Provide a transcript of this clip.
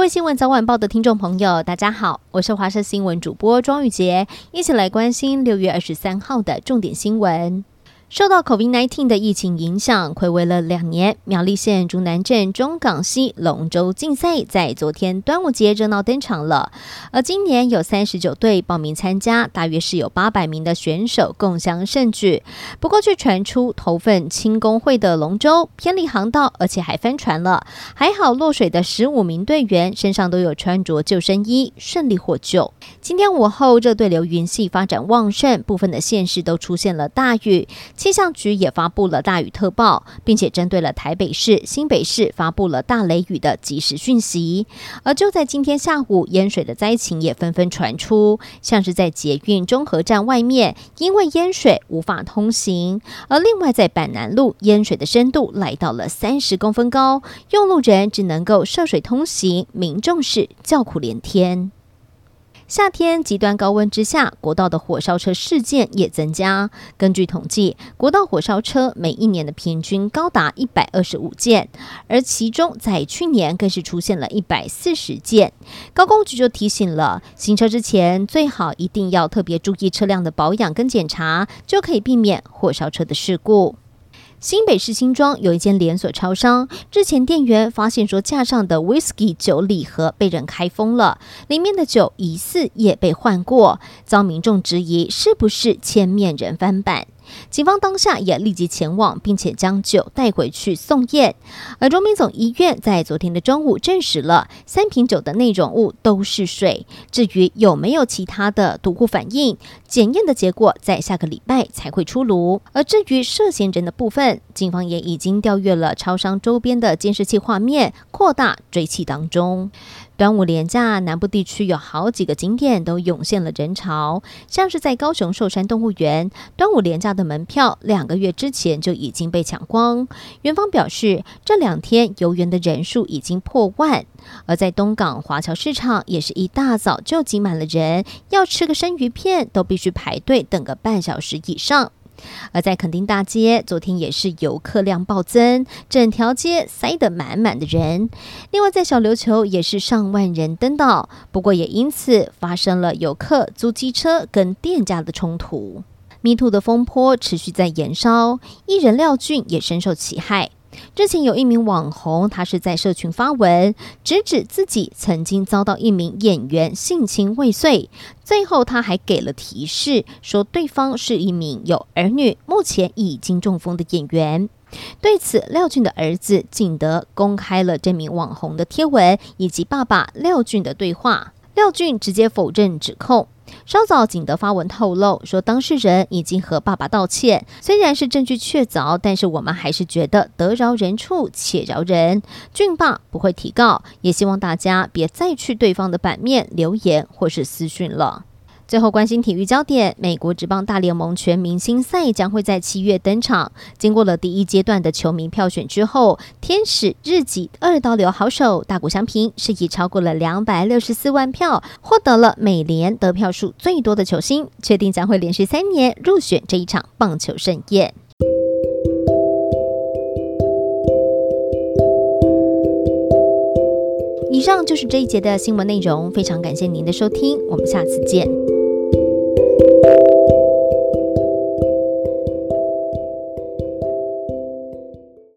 各位新闻早晚报的听众朋友，大家好，我是华视新闻主播庄玉洁，一起来关心六月二十三号的重点新闻。受到 COVID-19 的疫情影响，睽违了两年，苗栗县竹南镇中港溪龙舟竞赛在昨天端午节热闹登场了。而今年有三十九队报名参加，大约是有八百名的选手共襄盛举。不过，却传出头份轻工会的龙舟偏离航道，而且还翻船了。还好落水的十五名队员身上都有穿着救生衣，顺利获救。今天午后，热对流云系发展旺盛，部分的县市都出现了大雨。气象局也发布了大雨特报，并且针对了台北市、新北市发布了大雷雨的即时讯息。而就在今天下午，淹水的灾情也纷纷传出，像是在捷运中和站外面，因为淹水无法通行；而另外在板南路，淹水的深度来到了三十公分高，用路人只能够涉水通行，民众是叫苦连天。夏天极端高温之下，国道的火烧车事件也增加。根据统计，国道火烧车每一年的平均高达一百二十五件，而其中在去年更是出现了一百四十件。高公局就提醒了，行车之前最好一定要特别注意车辆的保养跟检查，就可以避免火烧车的事故。新北市新庄有一间连锁超商，之前店员发现说，架上的 whisky 酒礼盒被人开封了，里面的酒疑似也被换过，遭民众质疑是不是千面人翻版。警方当下也立即前往，并且将酒带回去送验。而荣民总医院在昨天的中午证实了三瓶酒的内容物都是水。至于有没有其他的毒物反应，检验的结果在下个礼拜才会出炉。而至于涉嫌人的部分，警方也已经调阅了超商周边的监视器画面，扩大追缉当中。端午连假，南部地区有好几个景点都涌现了人潮，像是在高雄寿山动物园，端午连假的门票两个月之前就已经被抢光。园方表示，这两天游园的人数已经破万。而在东港华侨市场，也是一大早就挤满了人，要吃个生鱼片都必须排队等个半小时以上。而在垦丁大街，昨天也是游客量暴增，整条街塞得满满的人。另外，在小琉球也是上万人登岛，不过也因此发生了游客租机车跟店家的冲突。迷途的风波持续在延烧，艺人廖俊也深受其害。之前有一名网红，他是在社群发文，直指自己曾经遭到一名演员性侵未遂，最后他还给了提示，说对方是一名有儿女、目前已经中风的演员。对此，廖俊的儿子景德公开了这名网红的贴文以及爸爸廖俊的对话，廖俊直接否认指控。稍早，景德发文透露说，当事人已经和爸爸道歉。虽然是证据确凿，但是我们还是觉得得饶人处且饶人。俊爸不会提告，也希望大家别再去对方的版面留言或是私讯了。最后关心体育焦点，美国职棒大联盟全明星赛将会在七月登场。经过了第一阶段的球迷票选之后，天使日籍二刀流好手大谷翔平是以超过了两百六十四万票，获得了美联得票数最多的球星，确定将会连续三年入选这一场棒球盛宴。以上就是这一节的新闻内容，非常感谢您的收听，我们下次见。